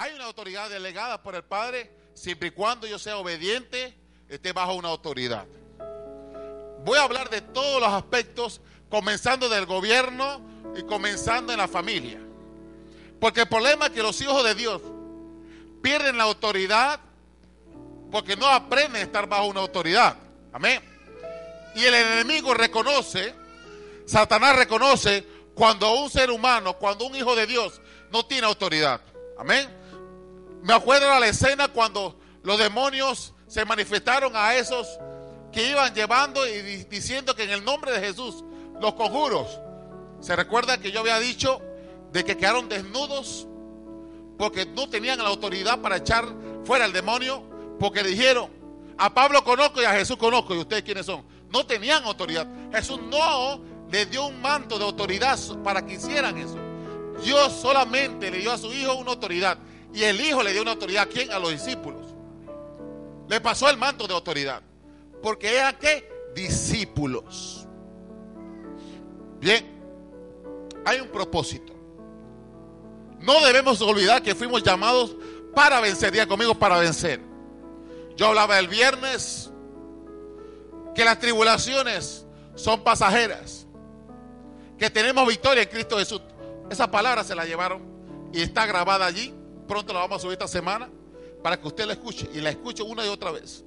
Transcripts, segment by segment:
Hay una autoridad delegada por el Padre siempre y cuando yo sea obediente, esté bajo una autoridad. Voy a hablar de todos los aspectos, comenzando del gobierno y comenzando en la familia. Porque el problema es que los hijos de Dios pierden la autoridad porque no aprenden a estar bajo una autoridad. Amén. Y el enemigo reconoce, Satanás reconoce cuando un ser humano, cuando un hijo de Dios no tiene autoridad. Amén. Me acuerdo de la escena cuando los demonios se manifestaron a esos que iban llevando y diciendo que en el nombre de Jesús, los conjuros. Se recuerda que yo había dicho de que quedaron desnudos porque no tenían la autoridad para echar fuera el demonio, porque dijeron, a Pablo conozco y a Jesús conozco, y ustedes quiénes son. No tenían autoridad. Jesús no le dio un manto de autoridad para que hicieran eso. Dios solamente le dio a su hijo una autoridad. Y el hijo le dio una autoridad a quién? A los discípulos. Le pasó el manto de autoridad. Porque eran qué? Discípulos. Bien, hay un propósito. No debemos olvidar que fuimos llamados para vencer. Día conmigo, para vencer. Yo hablaba el viernes que las tribulaciones son pasajeras. Que tenemos victoria en Cristo Jesús. Esa palabra se la llevaron y está grabada allí. Pronto la vamos a subir esta semana para que usted la escuche y la escuche una y otra vez.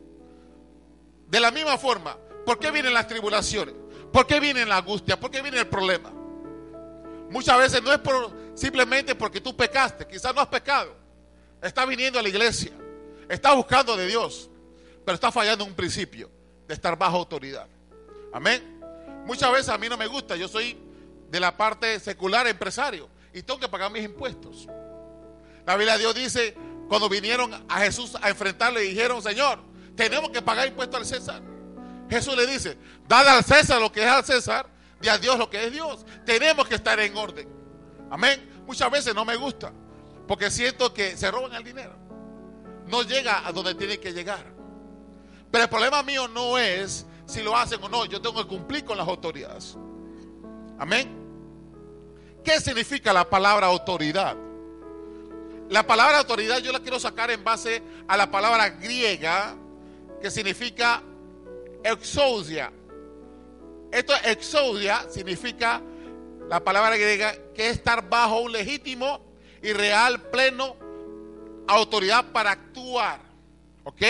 De la misma forma, ¿por qué vienen las tribulaciones? ¿Por qué viene la angustia? ¿Por qué viene el problema? Muchas veces no es simplemente porque tú pecaste, quizás no has pecado. Está viniendo a la iglesia, está buscando de Dios, pero está fallando un principio de estar bajo autoridad. Amén. Muchas veces a mí no me gusta, yo soy de la parte secular empresario y tengo que pagar mis impuestos. La Biblia de Dios dice, cuando vinieron a Jesús a enfrentarle, dijeron, Señor, tenemos que pagar impuestos al César. Jesús le dice, dale al César lo que es al César, y a Dios lo que es Dios. Tenemos que estar en orden. Amén. Muchas veces no me gusta, porque siento que se roban el dinero. No llega a donde tiene que llegar. Pero el problema mío no es si lo hacen o no. Yo tengo que cumplir con las autoridades. Amén. ¿Qué significa la palabra autoridad? La palabra autoridad yo la quiero sacar en base a la palabra griega que significa exousia. Esto exousia significa la palabra griega que es estar bajo un legítimo y real pleno autoridad para actuar. ¿Ok?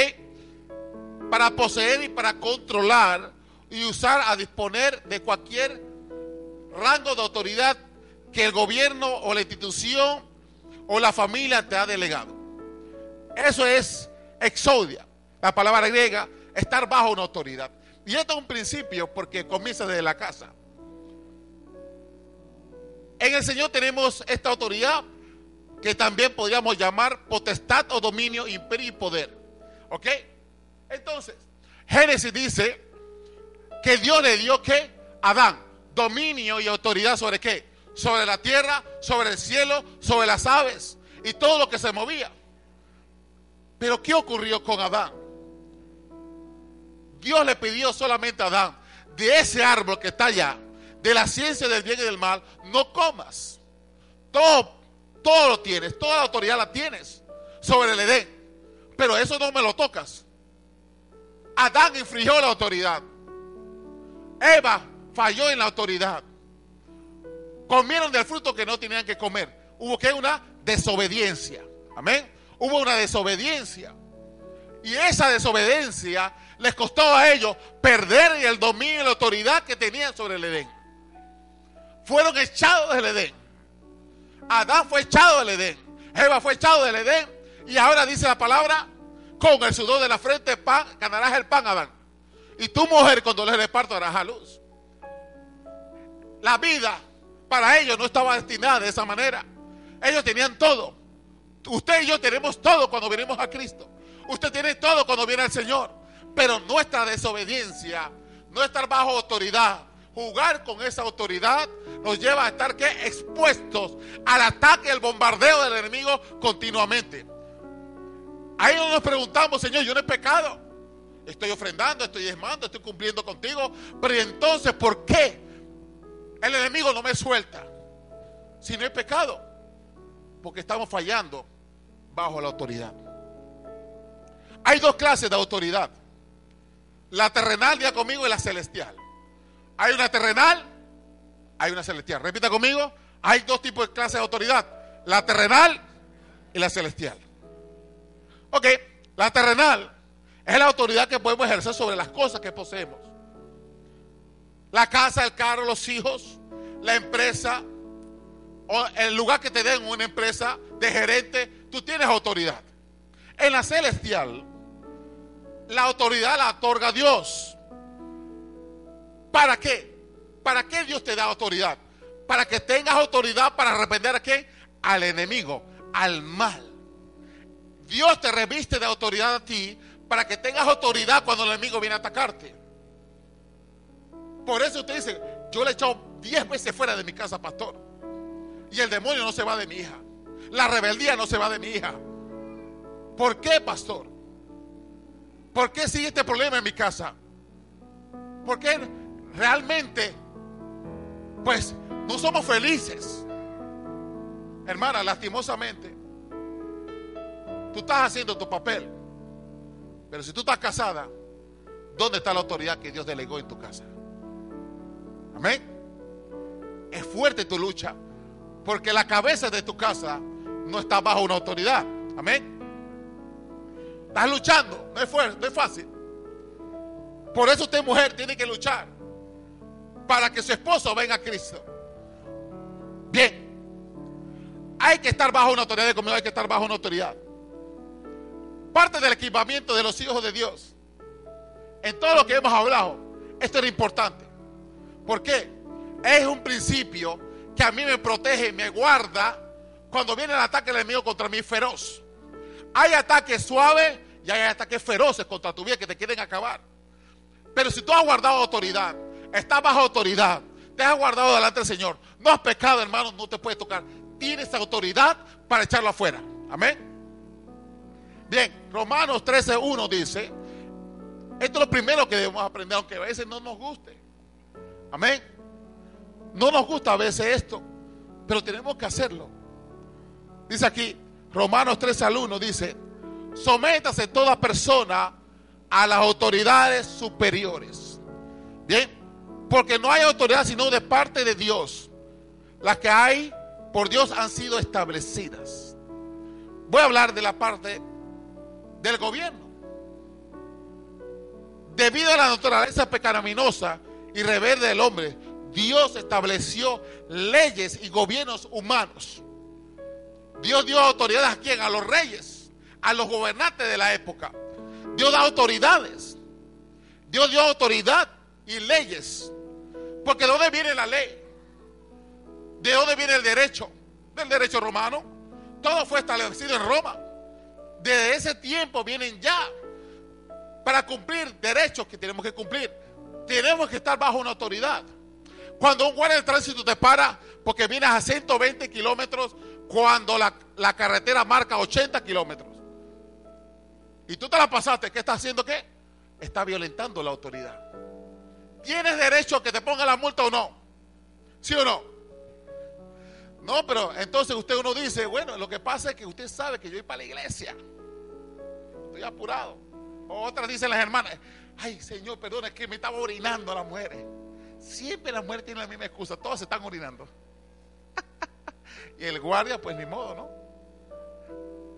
Para poseer y para controlar y usar a disponer de cualquier rango de autoridad que el gobierno o la institución o la familia te ha delegado. Eso es exodia, la palabra griega, estar bajo una autoridad. Y esto es un principio porque comienza desde la casa. En el Señor tenemos esta autoridad que también podríamos llamar potestad o dominio, imperio y poder. ¿Ok? Entonces, Génesis dice que Dios le dio que Adán, dominio y autoridad sobre qué? Sobre la tierra, sobre el cielo, sobre las aves y todo lo que se movía. Pero ¿qué ocurrió con Adán? Dios le pidió solamente a Adán, de ese árbol que está allá, de la ciencia del bien y del mal, no comas. Todo, todo lo tienes, toda la autoridad la tienes sobre el Edén. Pero eso no me lo tocas. Adán infringió la autoridad. Eva falló en la autoridad comieron del fruto que no tenían que comer. Hubo que una desobediencia. Amén. Hubo una desobediencia. Y esa desobediencia les costó a ellos perder el dominio y la autoridad que tenían sobre el Edén. Fueron echados del Edén. Adán fue echado del Edén. Eva fue echado del Edén. Y ahora dice la palabra, con el sudor de la frente pan, ganarás el pan, Adán. Y tu mujer, cuando le reparto, darás a luz. La vida para ellos no estaba destinada de esa manera. Ellos tenían todo. Usted y yo tenemos todo cuando venimos a Cristo. Usted tiene todo cuando viene al Señor. Pero nuestra desobediencia, no estar bajo autoridad, jugar con esa autoridad, nos lleva a estar ¿qué? expuestos al ataque, al bombardeo del enemigo continuamente. Ahí nos preguntamos, Señor, yo no he pecado. Estoy ofrendando, estoy desmando, estoy cumpliendo contigo. Pero entonces, ¿por qué el enemigo no me suelta. Si no hay pecado. Porque estamos fallando bajo la autoridad. Hay dos clases de autoridad. La terrenal, ya conmigo, y la celestial. Hay una terrenal, hay una celestial. Repita conmigo, hay dos tipos de clases de autoridad. La terrenal y la celestial. Ok, la terrenal es la autoridad que podemos ejercer sobre las cosas que poseemos. La casa, el carro, los hijos, la empresa, o el lugar que te den una empresa de gerente, tú tienes autoridad. En la celestial, la autoridad la otorga Dios. ¿Para qué? ¿Para qué Dios te da autoridad? Para que tengas autoridad para arrepender a qué? Al enemigo, al mal. Dios te reviste de autoridad a ti para que tengas autoridad cuando el enemigo viene a atacarte. Por eso usted dice, yo le he echado 10 veces fuera de mi casa, pastor. Y el demonio no se va de mi hija. La rebeldía no se va de mi hija. ¿Por qué, pastor? ¿Por qué sigue este problema en mi casa? Porque realmente, pues, no somos felices. Hermana, lastimosamente, tú estás haciendo tu papel. Pero si tú estás casada, ¿dónde está la autoridad que Dios delegó en tu casa? Amén. Es fuerte tu lucha. Porque la cabeza de tu casa no está bajo una autoridad. Amén. Estás luchando. No es, fuerte, no es fácil. Por eso usted mujer tiene que luchar. Para que su esposo venga a Cristo. Bien. Hay que estar bajo una autoridad de conmigo, hay que estar bajo una autoridad. Parte del equipamiento de los hijos de Dios. En todo lo que hemos hablado, esto era importante. ¿Por qué? Es un principio que a mí me protege, me guarda cuando viene el ataque del enemigo contra mí feroz. Hay ataques suaves y hay ataques feroces contra tu vida que te quieren acabar. Pero si tú has guardado autoridad, estás bajo autoridad, te has guardado delante del Señor, no has pecado, hermano, no te puede tocar. Tienes autoridad para echarlo afuera. Amén. Bien, Romanos 13.1 dice, esto es lo primero que debemos aprender, aunque a veces no nos guste. Amén. No nos gusta a veces esto, pero tenemos que hacerlo. Dice aquí, Romanos 3 al 1, dice, sométase toda persona a las autoridades superiores. Bien, porque no hay autoridad sino de parte de Dios. Las que hay por Dios han sido establecidas. Voy a hablar de la parte del gobierno. Debido a la naturaleza pecaminosa y rebelde del hombre, Dios estableció leyes y gobiernos humanos. Dios dio autoridad a quién? A los reyes, a los gobernantes de la época. Dios da autoridades. Dios dio autoridad y leyes. Porque ¿de dónde viene la ley? ¿De dónde viene el derecho? Del derecho romano. Todo fue establecido en Roma. Desde ese tiempo vienen ya para cumplir derechos que tenemos que cumplir. Tenemos que estar bajo una autoridad. Cuando un guardia de tránsito te para porque vienes a 120 kilómetros cuando la, la, carretera marca 80 kilómetros. Y tú te la pasaste, ¿qué está haciendo qué? Está violentando la autoridad. ¿Tienes derecho a que te ponga la multa o no? ¿Sí o no? No, pero entonces usted uno dice, bueno, lo que pasa es que usted sabe que yo voy para la iglesia. Estoy apurado. O otras dicen las hermanas, ay Señor, perdona, es que me estaba orinando las mujeres. Siempre las mujeres tienen la misma excusa, todas se están orinando. y el guardia, pues ni modo, ¿no?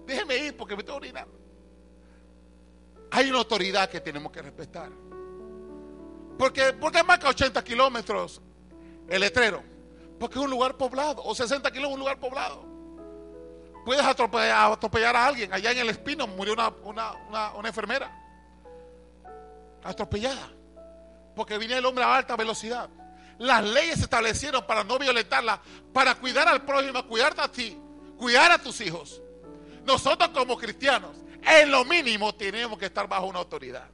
Déjeme ir porque me estoy orinando. Hay una autoridad que tenemos que respetar. Porque, ¿Por qué marca 80 kilómetros el letrero? Porque es un lugar poblado. O 60 kilómetros un lugar poblado. Puedes atropellar, atropellar, a alguien. Allá en el Espino murió una, una, una enfermera. Atropellada porque vino el hombre a alta velocidad. Las leyes se establecieron para no violentarla, para cuidar al prójimo, cuidarte a ti, cuidar a tus hijos. Nosotros como cristianos, en lo mínimo tenemos que estar bajo una autoridad.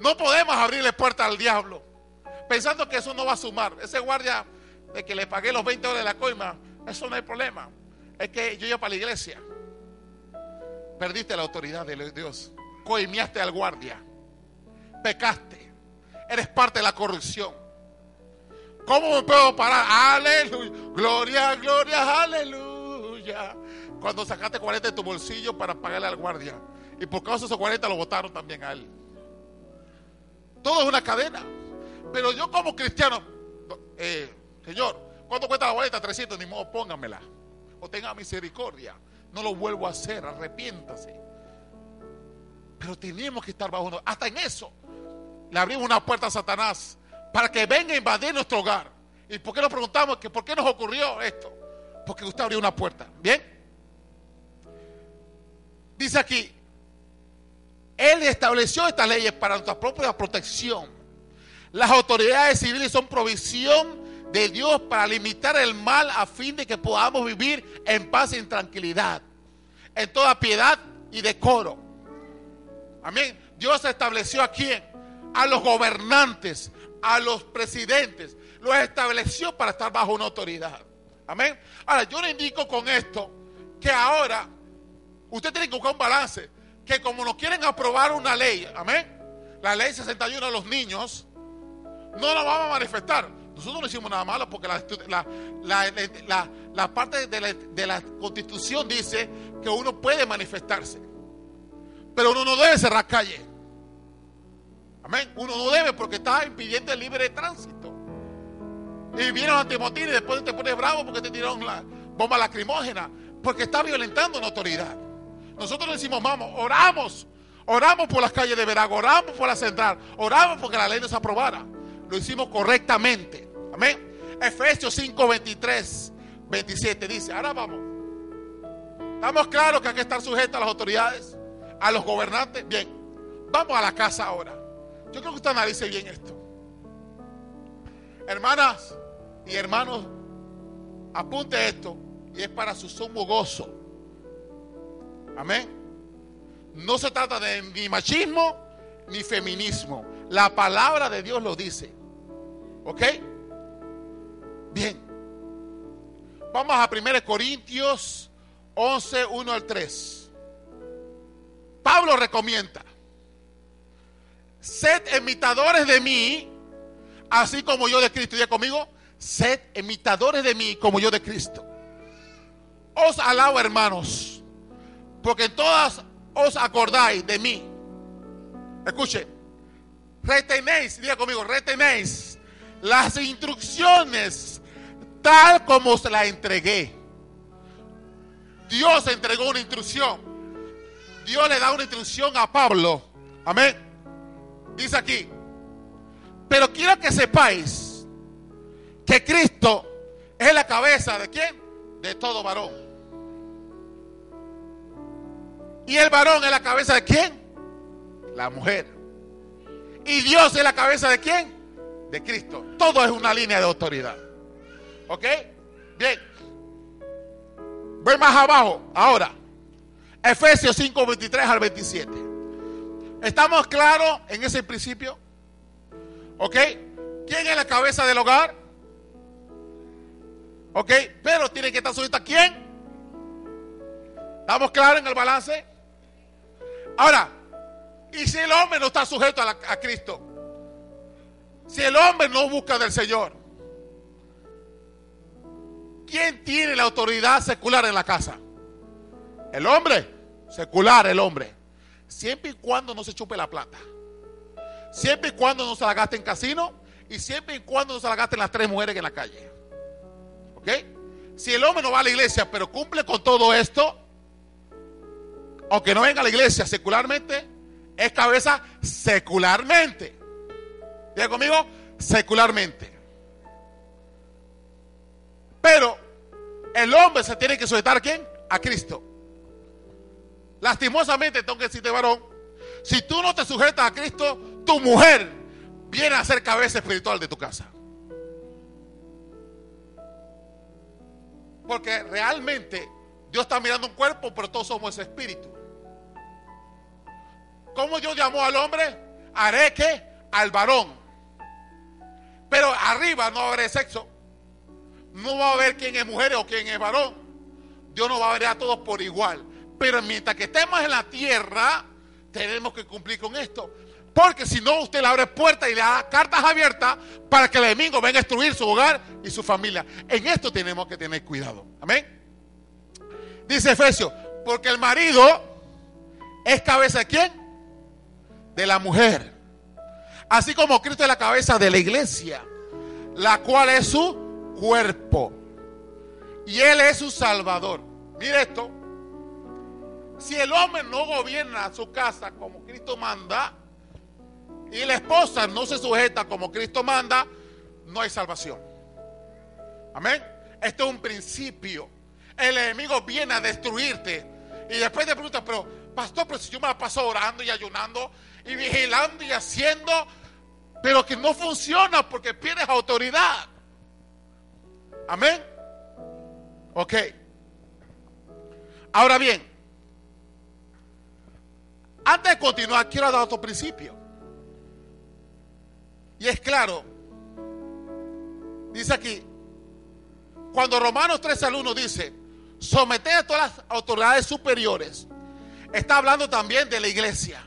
No podemos abrirle puerta al diablo pensando que eso no va a sumar. Ese guardia de que le pagué los 20 dólares de la coima, eso no hay problema. Es que yo iba para la iglesia. Perdiste la autoridad de Dios. Coimiaste al guardia. Pecaste eres parte de la corrupción. ¿Cómo me puedo parar? Aleluya. Gloria, gloria, aleluya. cuando sacaste 40 de tu bolsillo para pagarle al guardia. Y por causa de esos 40 lo votaron también a él. Todo es una cadena. Pero yo como cristiano, eh, Señor, ¿cuánto cuesta la boleta? 300, ni modo, póngamela. O tenga misericordia. No lo vuelvo a hacer, arrepiéntase. Pero tenemos que estar bajo. Hasta en eso le abrimos una puerta a Satanás para que venga a invadir nuestro hogar. ¿Y por qué nos preguntamos que por qué nos ocurrió esto? Porque usted abrió una puerta. ¿Bien? Dice aquí, Él estableció estas leyes para nuestra propia protección. Las autoridades civiles son provisión de Dios para limitar el mal a fin de que podamos vivir en paz y en tranquilidad, en toda piedad y decoro. Amén. Dios estableció a quién? A los gobernantes, a los presidentes. Los estableció para estar bajo una autoridad. Amén. Ahora, yo le indico con esto que ahora usted tiene que buscar un balance. Que como no quieren aprobar una ley, amén. La ley 61 de los niños, no la vamos a manifestar. Nosotros no hicimos nada malo porque la, la, parte de la, constitución dice que uno puede manifestarse. Pero uno no debe cerrar calle. Amén. Uno no debe porque está impidiendo el libre tránsito. Y viene los antimotines y después te pones bravo porque te tiraron la bomba lacrimógena. Porque está violentando una autoridad. Nosotros decimos, vamos, oramos. Oramos por las calles de Verago, oramos por la central, oramos porque la ley no se aprobara. Lo hicimos correctamente. Amén. Efesios 5, 23, 27 dice, ahora vamos. Estamos claros que hay que estar sujetos a las autoridades a los gobernantes. Bien, vamos a la casa ahora. Yo creo que usted analice bien esto. Hermanas y hermanos, apunte esto y es para su sumo gozo. Amén. No se trata de ni machismo ni feminismo. La palabra de Dios lo dice. ¿Ok? Bien. Vamos a 1 Corintios 11, 1 al 3. Pablo recomienda, sed imitadores de mí, así como yo de Cristo. Ya conmigo, sed imitadores de mí como yo de Cristo. Os alabo, hermanos, porque todas os acordáis de mí. Escuche, retenéis, diga conmigo, retenéis las instrucciones tal como se las entregué. Dios entregó una instrucción. Dios le da una instrucción a Pablo. Amén. Dice aquí. Pero quiero que sepáis que Cristo es la cabeza de quién? De todo varón. ¿Y el varón es la cabeza de quién? La mujer. ¿Y Dios es la cabeza de quién? De Cristo. Todo es una línea de autoridad. ¿Ok? Bien. Voy más abajo. Ahora. Efesios 5, 23 al 27. ¿Estamos claros en ese principio? ¿Ok? ¿Quién es la cabeza del hogar? ¿Ok? Pero tiene que estar sujeto a quién? ¿Estamos claros en el balance? Ahora, ¿y si el hombre no está sujeto a, a Cristo? Si el hombre no busca del Señor, ¿quién tiene la autoridad secular en la casa? El hombre secular el hombre, siempre y cuando no se chupe la plata, siempre y cuando no se la gaste en casino y siempre y cuando no se la gaste en las tres mujeres en la calle. ¿Ok? Si el hombre no va a la iglesia, pero cumple con todo esto, aunque no venga a la iglesia secularmente, es cabeza secularmente. Diga conmigo, secularmente. Pero el hombre se tiene que sujetar a quién? A Cristo. Lastimosamente, tengo que decirte, varón, si tú no te sujetas a Cristo, tu mujer viene a ser cabeza espiritual de tu casa. Porque realmente Dios está mirando un cuerpo, pero todos somos espíritu. ¿Cómo Dios llamó al hombre? Haré que al varón. Pero arriba no va a haber sexo. No va a haber quién es mujer o quién es varón. Dios no va a ver a todos por igual. Pero mientras que estemos en la tierra, tenemos que cumplir con esto. Porque si no, usted le abre puertas y le da cartas abiertas para que el enemigo venga a destruir su hogar y su familia. En esto tenemos que tener cuidado. Amén. Dice Efesios, porque el marido es cabeza de quién? De la mujer. Así como Cristo es la cabeza de la iglesia, la cual es su cuerpo. Y Él es su salvador. Mire esto. Si el hombre no gobierna su casa como Cristo manda, y la esposa no se sujeta como Cristo manda, no hay salvación. Amén. Esto es un principio. El enemigo viene a destruirte. Y después te preguntas, pero pastor, pero si yo me la paso orando y ayunando y vigilando y haciendo, pero que no funciona porque pierdes autoridad. Amén. Ok. Ahora bien, antes de continuar, quiero dar otro principio. Y es claro, dice aquí, cuando Romanos 3 al 1 dice, someter a todas las autoridades superiores, está hablando también de la iglesia.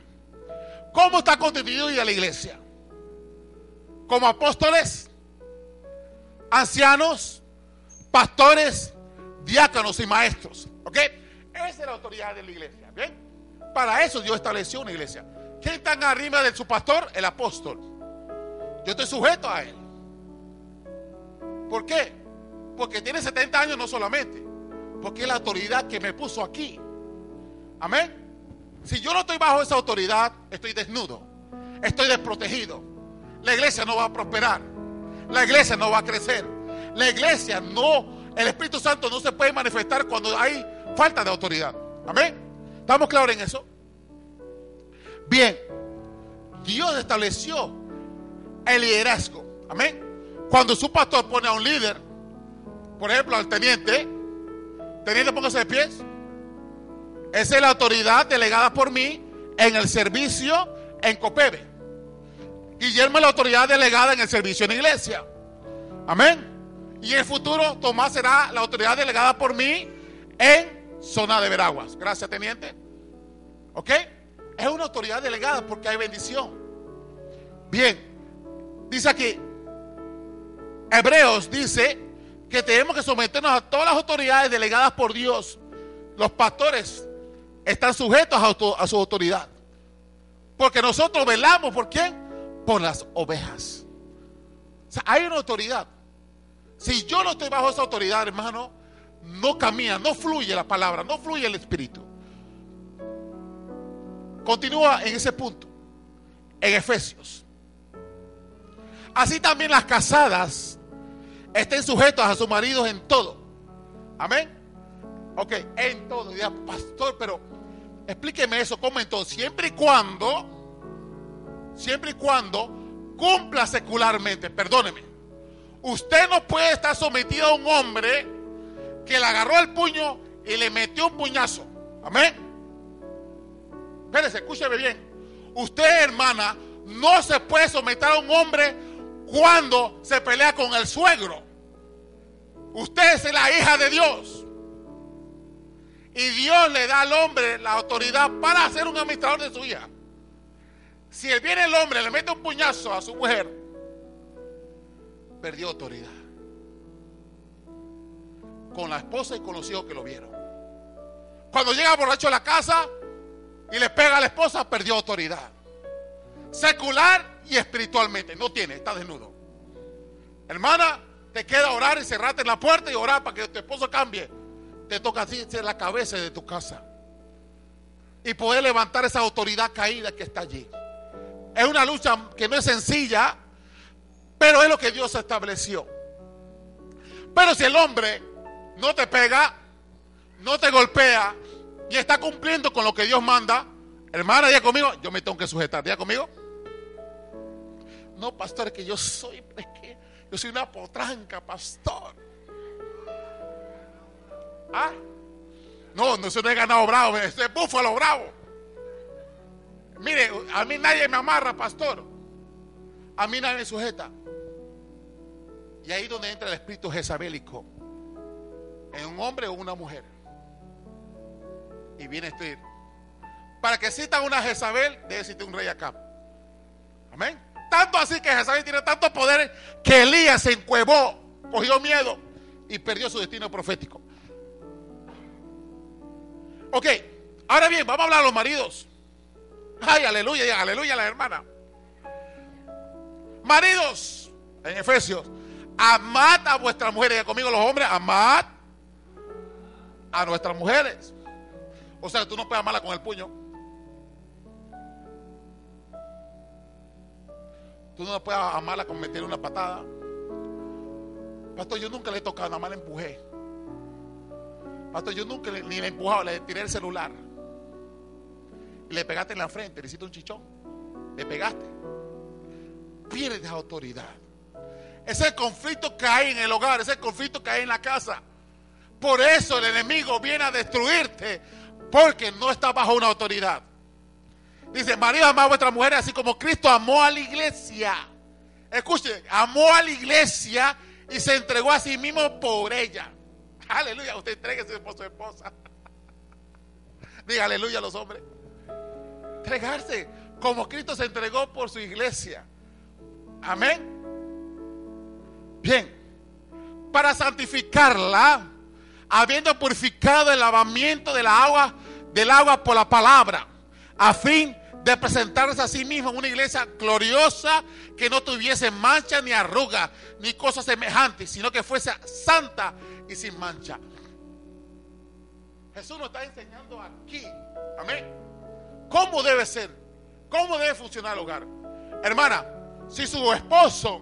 ¿Cómo está constituida la iglesia? Como apóstoles, ancianos, pastores, diáconos y maestros. ¿Ok? Esa es la autoridad de la iglesia. Para eso Dios estableció una iglesia. ¿Quién está arriba de su pastor? El apóstol. Yo estoy sujeto a él. ¿Por qué? Porque tiene 70 años no solamente, porque es la autoridad que me puso aquí. Amén. Si yo no estoy bajo esa autoridad, estoy desnudo, estoy desprotegido. La iglesia no va a prosperar, la iglesia no va a crecer, la iglesia no, el Espíritu Santo no se puede manifestar cuando hay falta de autoridad. Amén. ¿Estamos claros en eso? Bien, Dios estableció el liderazgo. Amén. Cuando su pastor pone a un líder, por ejemplo, al teniente, teniente, póngase de pies. Esa es la autoridad delegada por mí en el servicio en Copebe. Guillermo es la autoridad delegada en el servicio en iglesia. Amén. Y en el futuro Tomás será la autoridad delegada por mí en zona de Veraguas. Gracias, teniente. ¿Ok? Es una autoridad delegada porque hay bendición. Bien. Dice aquí. Hebreos dice que tenemos que someternos a todas las autoridades delegadas por Dios. Los pastores están sujetos a, su autoridad. Porque nosotros velamos, ¿por quién? Por las ovejas. Hay una autoridad. Si yo no estoy bajo esa autoridad, hermano, no camina, no fluye la palabra, no fluye el espíritu. Continúa en ese punto, en Efesios. Así también las casadas estén sujetos a sus maridos en todo. Amén. Ok, en todo. Ya, pastor, pero explíqueme eso, ¿cómo en todo? Siempre y cuando, siempre y cuando cumpla secularmente, perdóneme. Usted no puede estar sometido a un hombre que le agarró el puño y le metió un puñazo. Amén. Espérese, escúcheme bien. Usted, hermana, no se puede someter a un hombre cuando se pelea con el suegro. Usted es la hija de Dios. Y Dios le da al hombre la autoridad para ser un administrador de su hija. Si viene el hombre, le mete un puñazo a su mujer, perdió autoridad. Con la esposa y con los hijos que lo vieron. Cuando llega borracho a la casa y le pega a la esposa, perdió autoridad. Secular y espiritualmente. No tiene, está desnudo. Hermana, te queda orar y cerrarte en la puerta y orar para que tu esposo cambie. Te toca así ser la cabeza de tu casa. Y poder levantar esa autoridad caída que está allí. Es una lucha que no es sencilla, pero es lo que Dios estableció. Pero si el hombre no te pega, no te golpea y está cumpliendo con lo que Dios manda, hermana, ya conmigo, yo me tengo que sujetar, ya conmigo. No, pastor, que yo soy, yo soy una potranca, pastor. ¿Ah? No, no soy de ganado bravo, es búfalo bravo. Mire, a mí nadie me amarra, pastor. A mí nadie me sujeta. Y ahí donde entra el espíritu jezabélico. En un hombre o una mujer. Y viene este. Para que exista una Jezabel, debe existir un rey acá. Amén. Tanto así que Jezabel tiene tanto poder que Elías se encuevó, cogió miedo y perdió su destino profético. Ok, ahora bien, vamos a hablar a los maridos. Ay, aleluya, aleluya la hermana. Maridos, en Efesios, amad a vuestras mujeres. Conmigo los hombres, amad a nuestras mujeres. O sea, tú no puedes amarla con el puño. Tú no puedes amarla con meter una patada. Pastor, yo nunca le he tocado, nada más le empujé. Pastor, yo nunca ni le he empujado, le tiré el celular. Le pegaste en la frente, le hiciste un chichón. Le pegaste. Pierdes autoridad. Ese conflicto que hay en el hogar, ese conflicto que hay en la casa. Por eso el enemigo viene a destruirte, porque no está bajo una autoridad. Dice, marido, amad a vuestra mujer así como Cristo amó a la iglesia. Escuchen, amó a la iglesia y se entregó a sí mismo por ella. Aleluya, usted entregue por su esposa. Diga aleluya a los hombres. Entregarse como Cristo se entregó por su iglesia. Amén. Bien, para santificarla, habiendo purificado el lavamiento del agua, del agua por la palabra, a fin de presentarse a sí mismo una iglesia gloriosa que no tuviese mancha ni arruga ni cosas semejantes, sino que fuese santa y sin mancha. Jesús nos está enseñando aquí, amén, cómo debe ser, cómo debe funcionar el hogar. Hermana, si su esposo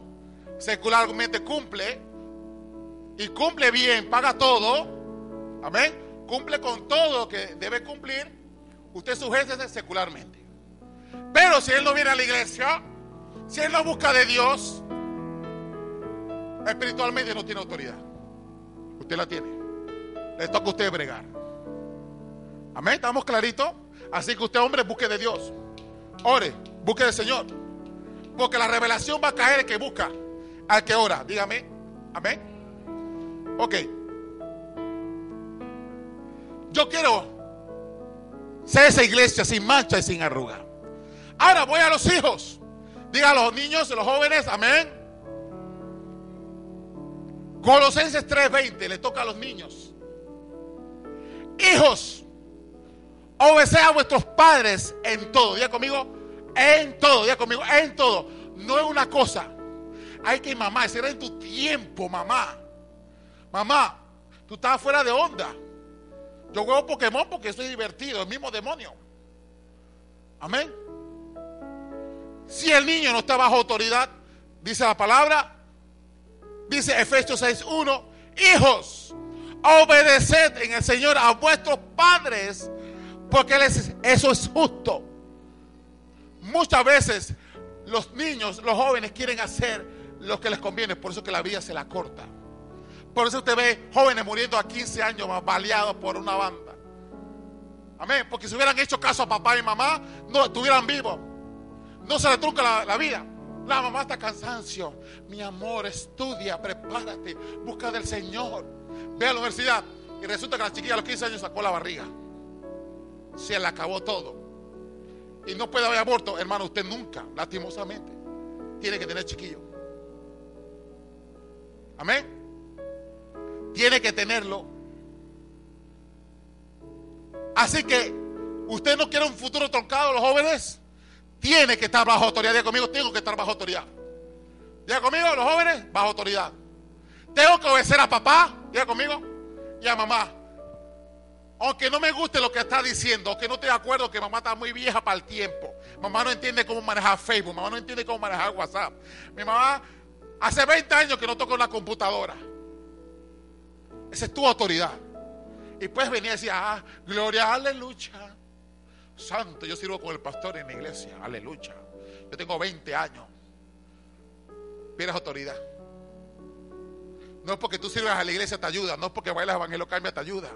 secularmente cumple y cumple bien, paga todo, amén, cumple con todo lo que debe cumplir, usted sujétese secularmente. Pero si él no viene a la iglesia, si él no busca de Dios, espiritualmente no tiene autoridad. Usted la tiene. Le toca a usted bregar. Amén, estamos claritos. Así que usted, hombre, busque de Dios. Ore, busque del Señor. Porque la revelación va a caer el que busca, al que ora. Dígame. Amén. Ok. Yo quiero ser esa iglesia sin mancha y sin arruga. Ahora voy a los hijos. Diga a los niños, a los jóvenes, amén. Colosenses 3:20 le toca a los niños. Hijos, obedeced a vuestros padres en todo. Diga conmigo, en todo. Diga conmigo, en todo. No es una cosa. Hay que, mamá, será en tu tiempo, mamá. Mamá, tú estás fuera de onda. Yo juego Pokémon porque estoy divertido, el mismo demonio. Amén. Si el niño no está bajo autoridad, dice la palabra, dice Efesios 6.1, hijos, obedeced en el Señor a vuestros padres, porque eso es justo. Muchas veces los niños, los jóvenes quieren hacer lo que les conviene, por eso que la vida se la corta. Por eso usted ve jóvenes muriendo a 15 años baleados por una banda. Amén, porque si hubieran hecho caso a papá y mamá, no estuvieran vivos. No se le truca la, vida. La mamá está cansancio. Mi amor, estudia, prepárate, busca del Señor. Ve a la universidad. Y resulta que la chiquilla a los 15 años sacó la barriga. Se le acabó todo. Y no puede haber aborto, hermano, usted nunca, lastimosamente, tiene que tener chiquillo. Amén. Tiene que tenerlo. Así que, ¿usted no quiere un futuro troncado, los jóvenes? tiene que estar bajo autoridad. Diga conmigo, tengo que estar bajo autoridad. Diga conmigo, los jóvenes, bajo autoridad. Tengo que obedecer a papá, diga conmigo, y a mamá. Aunque no me guste lo que está diciendo, aunque no estoy de acuerdo que mamá está muy vieja para el tiempo. Mamá no entiende cómo manejar Facebook, mamá no entiende cómo manejar WhatsApp. Mi mamá hace 20 años que no toca una computadora. Esa es tu autoridad. Y puedes venir y decir, ah, gloria, aleluya. Santo, yo sirvo con el pastor en la iglesia. Aleluya. Yo tengo 20 años. Pierdes autoridad. No es porque tú sirvas a la iglesia te ayuda. No es porque bailas evangelio cambia te ayuda.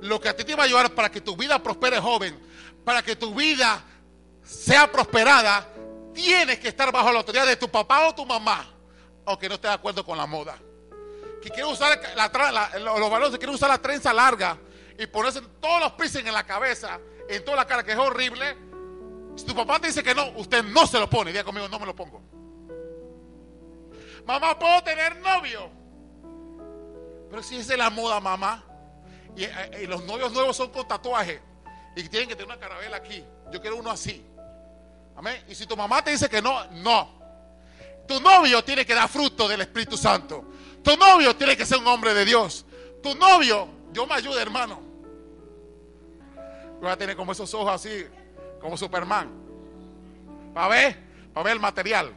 Lo que a ti te va a ayudar para que tu vida prospere joven, para que tu vida sea prosperada, tienes que estar bajo la autoridad de tu papá o tu mamá, aunque no estés de acuerdo con la moda. Que quiere usar los varones quieren usar la trenza larga y ponerse todos los piercings en la cabeza en toda la cara que es horrible. Si tu papá te dice que no, usted no se lo pone. Diga conmigo, no me lo pongo. Mamá, ¿puedo tener novio? Pero si es de la moda, mamá. y, los novios nuevos son con tatuaje y tienen que tener una carabela aquí. Yo quiero uno así. Amén. Y si tu mamá te dice que no, no. Tu novio tiene que dar fruto del Espíritu Santo. Tu novio tiene que ser un hombre de Dios. Tu novio, yo me ayudo, hermano. Voy a tener como esos ojos así, como Superman. Para ver, para ver el material.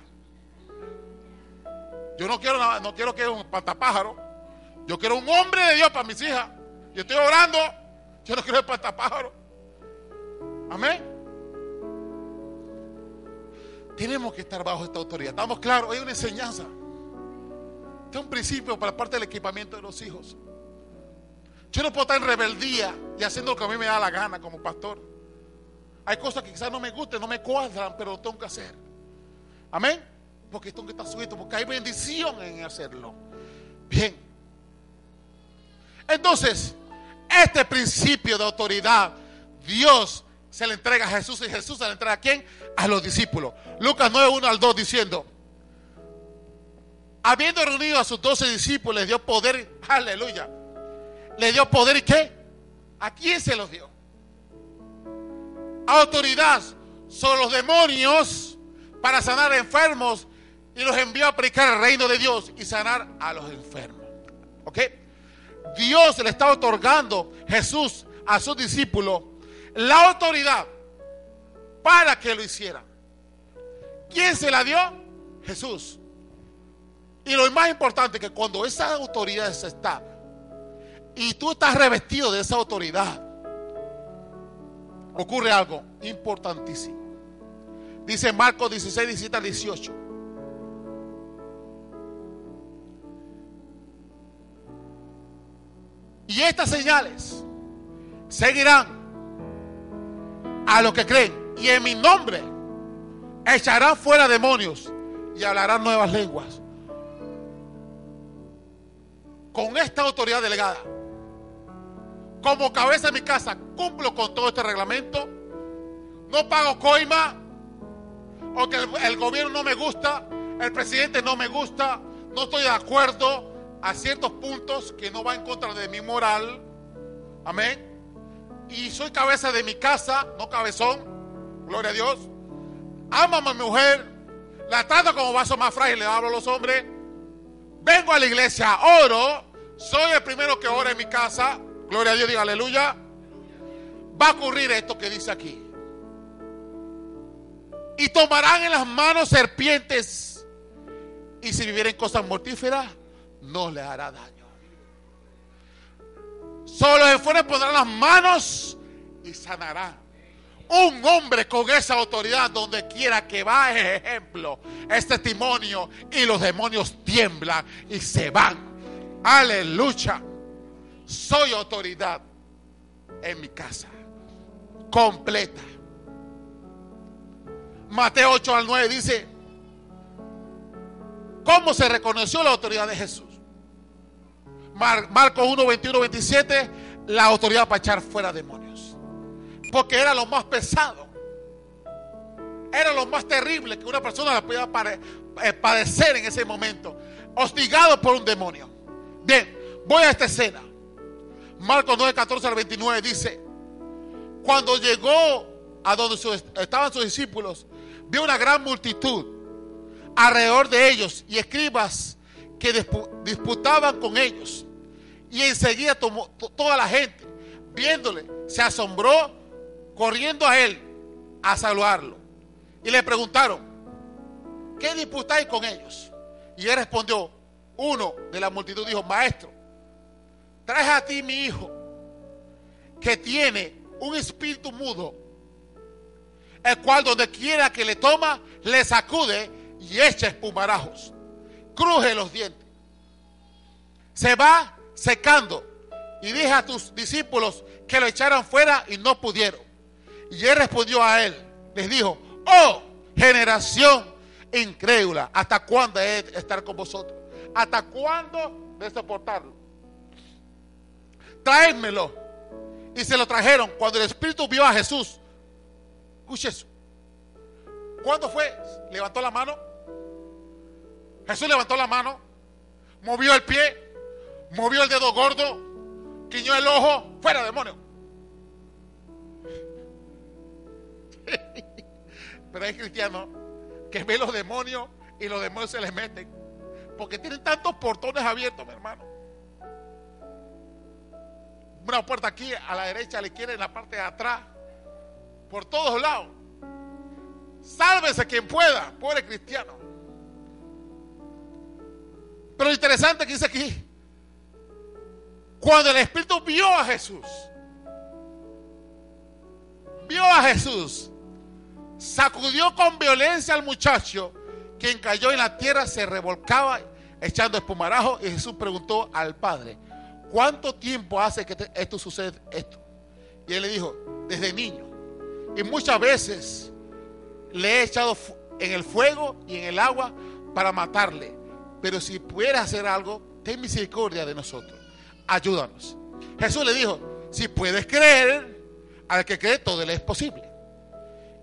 Yo no quiero, no quiero que un pantapájaro. Yo quiero un hombre de Dios para mis hijas. Yo estoy orando. Yo no quiero el pantapájaro. Amén. Tenemos que estar bajo esta autoridad. ¿Estamos claros? Hay una enseñanza. Este es un principio para parte del equipamiento de los hijos. Yo no puedo estar en rebeldía y haciendo lo que a mí me da la gana como pastor. Hay cosas que quizás no me gusten, no me cuadran, pero lo tengo que hacer. Amén. Porque tengo que estar sujeto, porque hay bendición en hacerlo. Bien. Entonces, este principio de autoridad, Dios se le entrega a Jesús y Jesús se le entrega a quién? A los discípulos. Lucas 9, 1 al 2 diciendo, habiendo reunido a sus doce discípulos, les dio poder, aleluya, le dio poder y qué? ¿A quién se los dio? Autoridad sobre los demonios para sanar enfermos y los envió a predicar el reino de Dios y sanar a los enfermos. ¿Ok? Dios le estaba otorgando Jesús a sus discípulos la autoridad para que lo hicieran. ¿Quién se la dio? Jesús. Y lo más importante es que cuando esa autoridad se está y tú estás revestido de esa autoridad, ocurre algo importantísimo. Dice Marcos 16, 17 al 18. Y estas señales seguirán a los que creen. Y en mi nombre echarán fuera demonios y hablarán nuevas lenguas. Con esta autoridad delegada, como cabeza de mi casa, cumplo con todo este reglamento. No pago coima, o que el gobierno no me gusta, el presidente no me gusta, no estoy de acuerdo a ciertos puntos que no va en contra de mi moral. Amén y soy cabeza de mi casa, no cabezón, gloria a Dios. Amo a mi mujer, la trato como vaso más frágil, le hablo a los hombres. Vengo a la iglesia, oro, soy el primero que ora en mi casa, gloria a Dios, diga aleluya. Va a ocurrir esto que dice aquí. Y tomarán en las manos serpientes, y si vivieren cosas mortíferas, no le hará daño. Solo se fuera pondrán las manos y sanará. Un hombre con esa autoridad donde quiera que va es ejemplo, es testimonio y los demonios tiemblan y se van. Aleluya. Soy autoridad en mi casa. Completa. Mateo 8 al 9 dice, ¿cómo se reconoció la autoridad de Jesús? Marcos 1, 21, 27, la autoridad para echar fuera demonios. Porque era lo más pesado. Era lo más terrible que una persona podía eh, padecer en ese momento. Hostigado por un demonio. Bien, voy a esta escena. Marcos 9, 14 al 29 dice, cuando llegó a donde estaban sus discípulos, vio una gran multitud alrededor de ellos y escribas que disputaban con ellos. Y enseguida tomó toda la gente, viéndole, se asombró, corriendo a él a saludarlo. Y le preguntaron, ¿qué disputáis con ellos? Y él respondió, uno de la multitud dijo, maestro, traes a ti mi hijo, que tiene un espíritu mudo, el cual donde quiera que le toma, le sacude y echa espumarajos cruje los dientes. Se va secando. Y dije a tus discípulos que lo echaran fuera y no pudieron. Y él respondió a él. Les dijo, oh generación incrédula, ¿hasta cuándo he de estar con vosotros? ¿Hasta cuándo de soportarlo? Traédmelo. Y se lo trajeron cuando el Espíritu vio a Jesús. Escuche eso. ¿Cuándo fue? Levantó la mano Jesús levantó la mano, movió el pie, movió el dedo gordo, quiñó el ojo, fuera demonio. Pero hay cristianos que ven los demonios y los demonios se les meten. Porque tienen tantos portones abiertos, mi hermano. Una puerta aquí a la derecha, a la izquierda, en la parte de atrás. Por todos lados. Sálvese quien pueda, pobre cristiano. Pero lo interesante que dice aquí, cuando el Espíritu vio a Jesús, vio a Jesús, sacudió con violencia al muchacho, quien cayó en la tierra, se revolcaba echando espumarajo, y Jesús preguntó al Padre, ¿cuánto tiempo hace que esto sucede? Esto. Y él le dijo, desde niño. Y muchas veces le he echado en el fuego y en el agua para matarle. Pero si pudiera hacer algo, ten misericordia de nosotros. Ayúdanos. Jesús le dijo, si puedes creer, al que cree todo le es posible.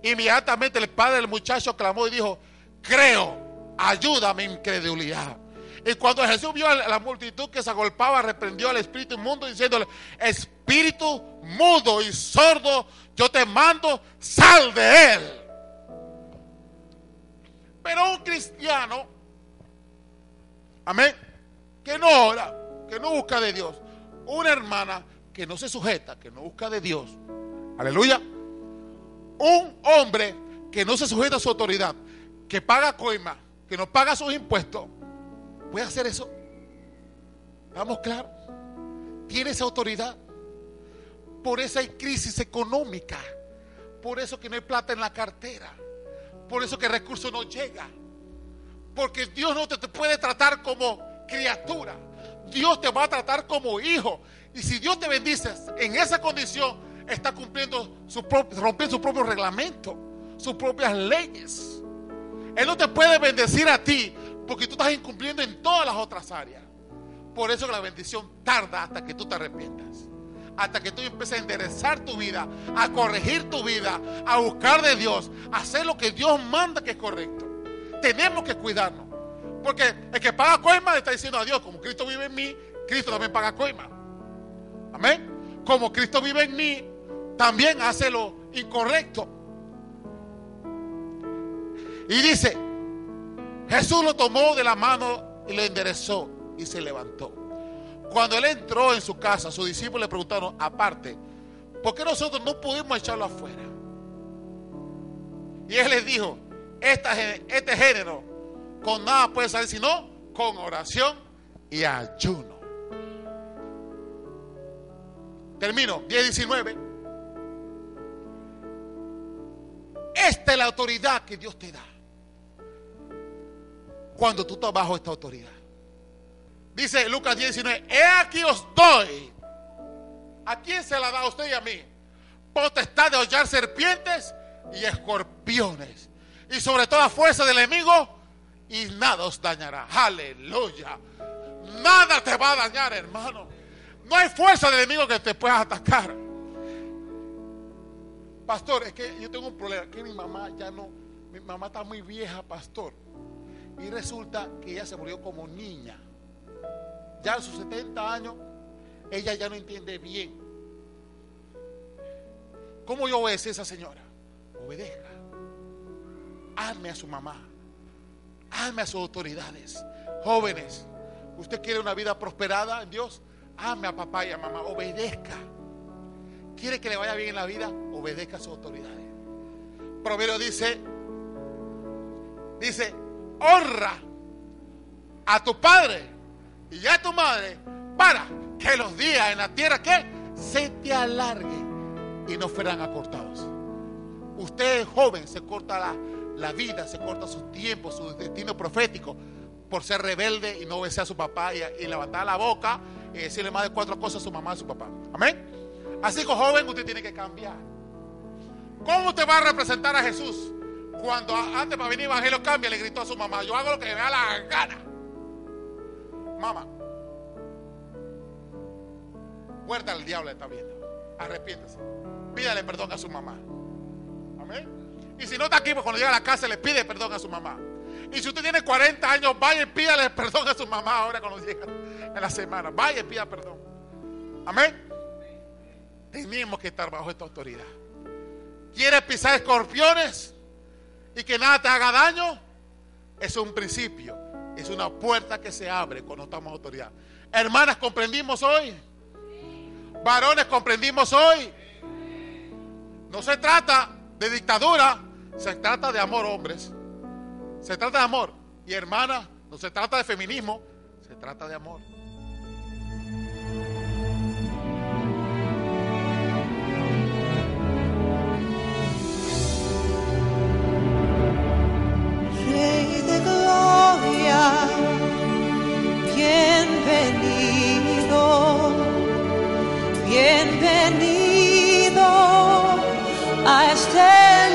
Inmediatamente el padre del muchacho clamó y dijo, creo, ayúdame incredulidad. Y cuando Jesús vio a la multitud que se agolpaba, reprendió al espíritu inmundo diciéndole, espíritu mudo y sordo, yo te mando, sal de él. Pero un cristiano, amén, que no ora, que no busca de Dios, una hermana que no se sujeta, que no busca de Dios, aleluya, un hombre que no se sujeta a su autoridad, que paga coima, que no paga sus impuestos, ¿puede hacer eso? ¿Estamos claros? Tiene esa autoridad. Por eso hay crisis económica. Por eso que no hay plata en la cartera. Por eso que el recurso no llega. Porque Dios no te, puede tratar como criatura. Dios te va a tratar como hijo. Y si Dios te bendice en esa condición, está cumpliendo su rompiendo su propio reglamento, sus propias leyes. Él no te puede bendecir a ti porque tú estás incumpliendo en todas las otras áreas. Por eso que la bendición tarda hasta que tú te arrepientas. Hasta que tú empieces a enderezar tu vida, a corregir tu vida, a buscar de Dios, a hacer lo que Dios manda que es correcto. Tenemos que cuidarnos. Porque el que paga coima le está diciendo a Dios, como Cristo vive en mí, Cristo también paga coima. Amén. Como Cristo vive en mí, también hace lo incorrecto. Y dice, Jesús lo tomó de la mano y le enderezó y se levantó. Cuando él entró en su casa, sus discípulos le preguntaron, aparte, ¿por qué nosotros no pudimos echarlo afuera? Y él les dijo, este género con nada puede salir sino con oración y ayuno. Termino, 10-19. Esta es la autoridad que Dios te da cuando tú estás bajo esta autoridad. Dice Lucas 19, he aquí os doy. ¿A quién se la da a usted y a mí? Potestad de hollar serpientes y escorpiones. Y sobre toda fuerza del enemigo y nada os dañará. Aleluya. Nada te va a dañar, hermano. No hay fuerza del enemigo que te pueda atacar. Pastor, es que yo tengo un problema, que mi mamá ya no, mi mamá está muy vieja, pastor. Y resulta que ella se murió como niña. Ya a sus 70 años, ella ya no entiende bien. ¿Cómo yo obedece a esa señora? Obedezca. Ame a su mamá. Ame a sus autoridades. Jóvenes, usted quiere una vida prosperada en Dios. Ame a papá y a mamá. Obedezca. Quiere que le vaya bien en la vida. Obedezca a sus autoridades. Proverbio dice, dice, honra a tu padre y a tu madre para que los días en la tierra que se te alarguen y no fueran acortados. Usted es joven, se corta la, la vida, se corta su tiempo, su destino profético por ser rebelde y no obedecer a su papá y, levantar la boca y decirle más de cuatro cosas a su mamá y a su papá. Amén. Así que joven usted tiene que cambiar. ¿Cómo usted va a representar a Jesús? Cuando antes para venir Evangelio cambia, le gritó a su mamá, yo hago lo que me da la gana. Mamá, muerta al diablo está viendo. Arrepiéntese. Pídale perdón a su mamá. Amén. Y si no está aquí, pues cuando llega a la casa le pide perdón a su mamá. Y si usted tiene 40 años, vaya y pídale perdón a su mamá ahora cuando llega en la semana. Vaya y pida perdón. Amén. Tenemos que estar bajo esta autoridad. ¿Quieres pisar escorpiones y que nada te haga daño? Es un principio, es una puerta que se abre cuando estamos autoridad. Hermanas, ¿comprendimos hoy? Varones, ¿comprendimos hoy? No se trata de dictadura, se trata de amor, hombres. Se trata de amor. Y hermanas, no se trata de feminismo, se trata de amor. Bienvenido, bienvenido a este